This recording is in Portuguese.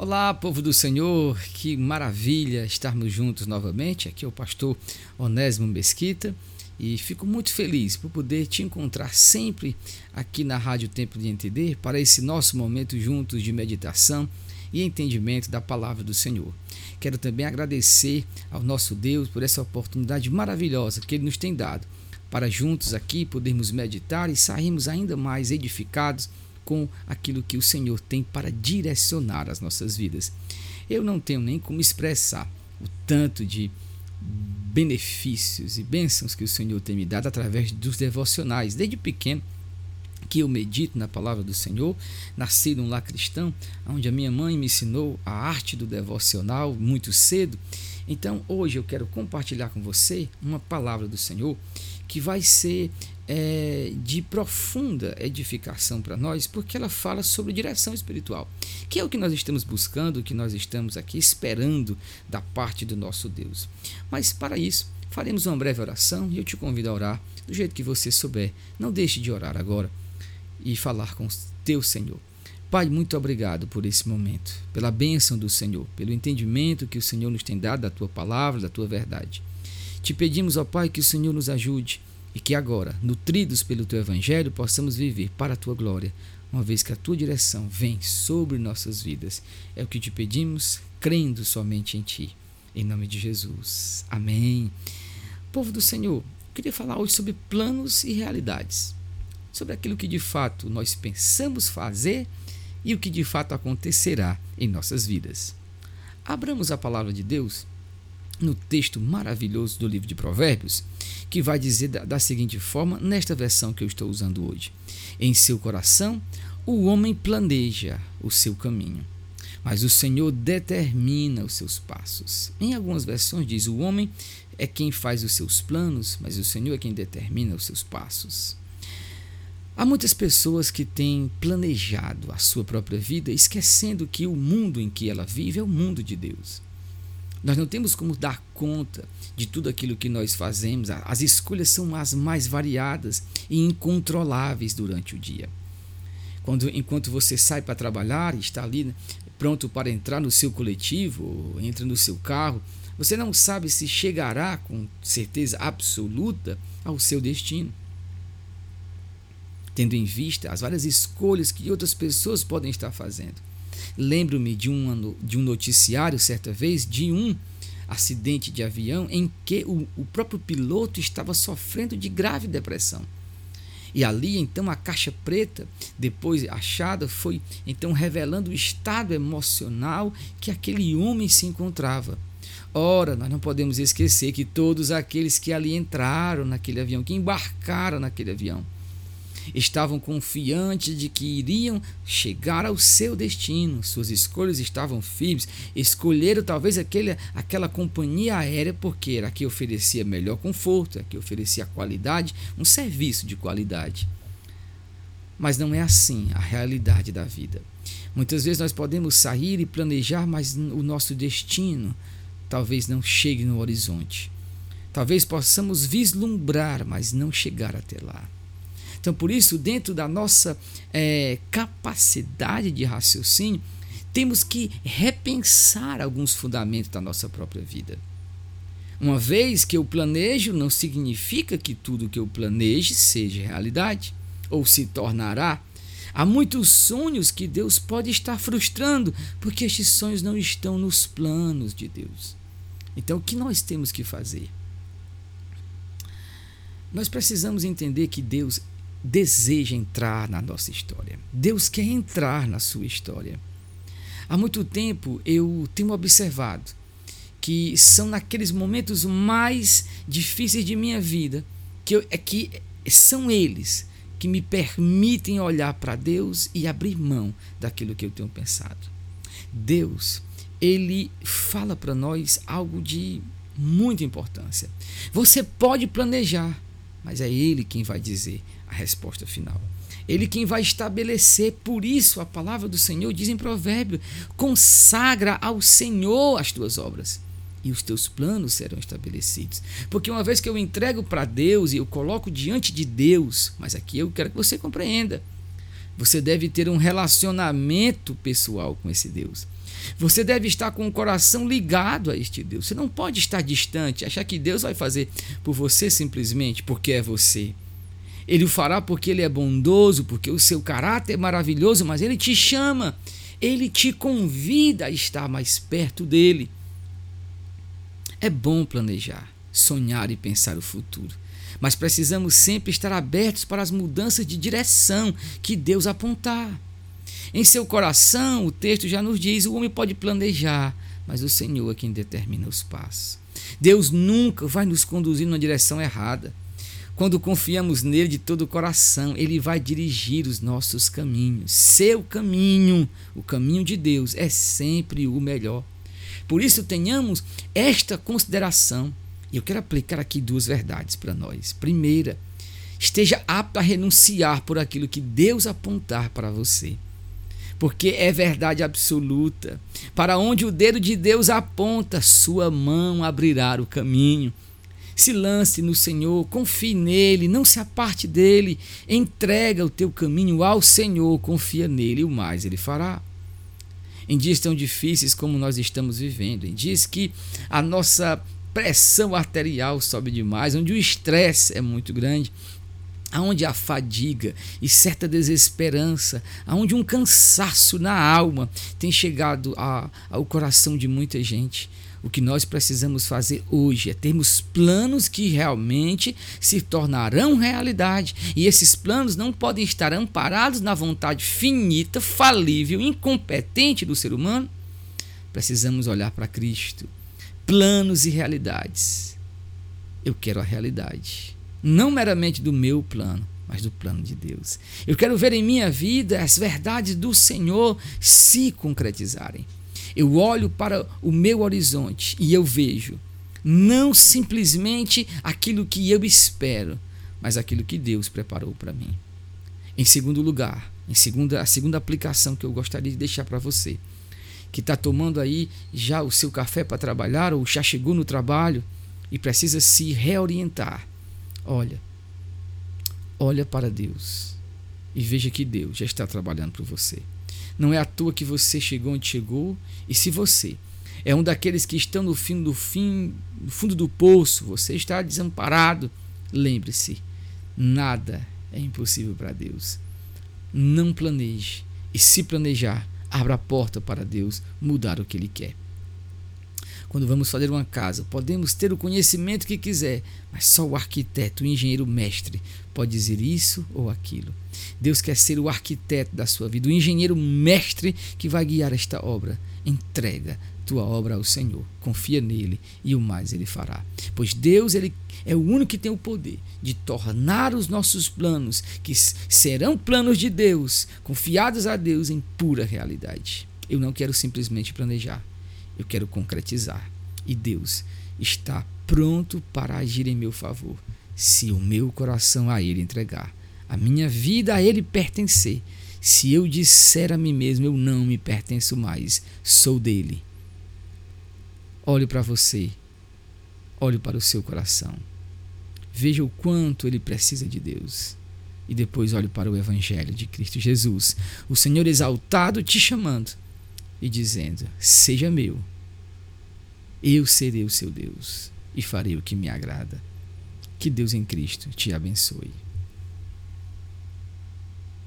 Olá, povo do Senhor, que maravilha estarmos juntos novamente. Aqui é o pastor Onésimo Mesquita e fico muito feliz por poder te encontrar sempre aqui na Rádio Tempo de Entender para esse nosso momento juntos de meditação e entendimento da palavra do Senhor. Quero também agradecer ao nosso Deus por essa oportunidade maravilhosa que Ele nos tem dado para juntos aqui podermos meditar e sairmos ainda mais edificados com aquilo que o Senhor tem para direcionar as nossas vidas. Eu não tenho nem como expressar o tanto de benefícios e bênçãos que o Senhor tem me dado através dos devocionais. Desde pequeno que eu medito na palavra do Senhor, nasci num lar cristão, onde a minha mãe me ensinou a arte do devocional muito cedo. Então, hoje eu quero compartilhar com você uma palavra do Senhor que vai ser é, de profunda edificação para nós, porque ela fala sobre direção espiritual, que é o que nós estamos buscando, o que nós estamos aqui esperando da parte do nosso Deus. Mas para isso, faremos uma breve oração e eu te convido a orar do jeito que você souber. Não deixe de orar agora e falar com teu Senhor. Pai, muito obrigado por esse momento, pela bênção do Senhor, pelo entendimento que o Senhor nos tem dado da tua palavra, da tua verdade. Te pedimos, ó Pai, que o Senhor nos ajude e que agora, nutridos pelo teu evangelho, possamos viver para a tua glória, uma vez que a tua direção vem sobre nossas vidas. É o que te pedimos, crendo somente em ti. Em nome de Jesus. Amém. Povo do Senhor, queria falar hoje sobre planos e realidades. Sobre aquilo que de fato nós pensamos fazer e o que de fato acontecerá em nossas vidas. Abramos a palavra de Deus no texto maravilhoso do livro de Provérbios, que vai dizer da, da seguinte forma, nesta versão que eu estou usando hoje: Em seu coração, o homem planeja o seu caminho, mas o Senhor determina os seus passos. Em algumas versões diz: O homem é quem faz os seus planos, mas o Senhor é quem determina os seus passos. Há muitas pessoas que têm planejado a sua própria vida, esquecendo que o mundo em que ela vive é o mundo de Deus. Nós não temos como dar conta de tudo aquilo que nós fazemos. As escolhas são as mais variadas e incontroláveis durante o dia. Quando, enquanto você sai para trabalhar e está ali né, pronto para entrar no seu coletivo, entra no seu carro, você não sabe se chegará com certeza absoluta ao seu destino. Tendo em vista as várias escolhas que outras pessoas podem estar fazendo. Lembro-me de um, de um noticiário, certa vez, de um acidente de avião em que o, o próprio piloto estava sofrendo de grave depressão. E ali, então, a caixa preta, depois achada, foi então revelando o estado emocional que aquele homem se encontrava. Ora, nós não podemos esquecer que todos aqueles que ali entraram naquele avião, que embarcaram naquele avião, estavam confiantes de que iriam chegar ao seu destino. Suas escolhas estavam firmes. Escolheram talvez aquele, aquela companhia aérea porque era a que oferecia melhor conforto, a que oferecia qualidade, um serviço de qualidade. Mas não é assim a realidade da vida. Muitas vezes nós podemos sair e planejar, mas o nosso destino talvez não chegue no horizonte. Talvez possamos vislumbrar, mas não chegar até lá. Então, por isso, dentro da nossa é, capacidade de raciocínio, temos que repensar alguns fundamentos da nossa própria vida. Uma vez que eu planejo, não significa que tudo que eu planeje seja realidade ou se tornará. Há muitos sonhos que Deus pode estar frustrando, porque estes sonhos não estão nos planos de Deus. Então, o que nós temos que fazer? Nós precisamos entender que Deus deseja entrar na nossa história. Deus quer entrar na sua história. Há muito tempo eu tenho observado que são naqueles momentos mais difíceis de minha vida que, eu, é que são eles que me permitem olhar para Deus e abrir mão daquilo que eu tenho pensado. Deus, ele fala para nós algo de muita importância. Você pode planejar, mas é ele quem vai dizer a resposta final. Ele quem vai estabelecer, por isso a palavra do Senhor diz em provérbio: consagra ao Senhor as tuas obras e os teus planos serão estabelecidos. Porque uma vez que eu entrego para Deus e eu coloco diante de Deus, mas aqui eu quero que você compreenda. Você deve ter um relacionamento pessoal com esse Deus. Você deve estar com o coração ligado a este Deus. Você não pode estar distante, achar que Deus vai fazer por você simplesmente porque é você. Ele o fará porque ele é bondoso, porque o seu caráter é maravilhoso, mas ele te chama, ele te convida a estar mais perto dele. É bom planejar, sonhar e pensar o futuro, mas precisamos sempre estar abertos para as mudanças de direção que Deus apontar. Em seu coração, o texto já nos diz: o homem pode planejar, mas o Senhor é quem determina os passos. Deus nunca vai nos conduzir numa direção errada. Quando confiamos nele de todo o coração, ele vai dirigir os nossos caminhos. Seu caminho, o caminho de Deus, é sempre o melhor. Por isso, tenhamos esta consideração. E eu quero aplicar aqui duas verdades para nós. Primeira, esteja apto a renunciar por aquilo que Deus apontar para você porque é verdade absoluta. Para onde o dedo de Deus aponta, sua mão abrirá o caminho. Se lance no Senhor, confie nele, não se aparte dele, entrega o teu caminho ao Senhor, confia nele e o mais ele fará. Em dias tão difíceis como nós estamos vivendo, em dias que a nossa pressão arterial sobe demais, onde o estresse é muito grande, aonde há fadiga e certa desesperança, aonde um cansaço na alma tem chegado a, ao coração de muita gente. O que nós precisamos fazer hoje é termos planos que realmente se tornarão realidade. E esses planos não podem estar amparados na vontade finita, falível, incompetente do ser humano. Precisamos olhar para Cristo. Planos e realidades. Eu quero a realidade não meramente do meu plano, mas do plano de Deus. Eu quero ver em minha vida as verdades do Senhor se concretizarem. Eu olho para o meu horizonte e eu vejo não simplesmente aquilo que eu espero, mas aquilo que Deus preparou para mim. Em segundo lugar, em segunda, a segunda aplicação que eu gostaria de deixar para você, que está tomando aí já o seu café para trabalhar ou já chegou no trabalho e precisa se reorientar Olha, olha para Deus e veja que Deus já está trabalhando por você. Não é à toa que você chegou onde chegou, e se você é um daqueles que estão no fim do fim, no fundo do poço, você está desamparado, lembre-se, nada é impossível para Deus. Não planeje e se planejar, abra a porta para Deus mudar o que ele quer. Quando vamos fazer uma casa, podemos ter o conhecimento que quiser, mas só o arquiteto, o engenheiro mestre, pode dizer isso ou aquilo. Deus quer ser o arquiteto da sua vida, o engenheiro mestre que vai guiar esta obra. Entrega tua obra ao Senhor, confia nele e o mais ele fará. Pois Deus ele é o único que tem o poder de tornar os nossos planos, que serão planos de Deus, confiados a Deus em pura realidade. Eu não quero simplesmente planejar eu quero concretizar. E Deus está pronto para agir em meu favor, se o meu coração a Ele entregar, a minha vida a Ele pertencer. Se eu disser a mim mesmo, eu não me pertenço mais, sou dele. Olhe para você, olhe para o seu coração, veja o quanto ele precisa de Deus. E depois olhe para o Evangelho de Cristo Jesus, o Senhor exaltado te chamando e dizendo: Seja meu, eu serei o seu Deus e farei o que me agrada. Que Deus em Cristo te abençoe.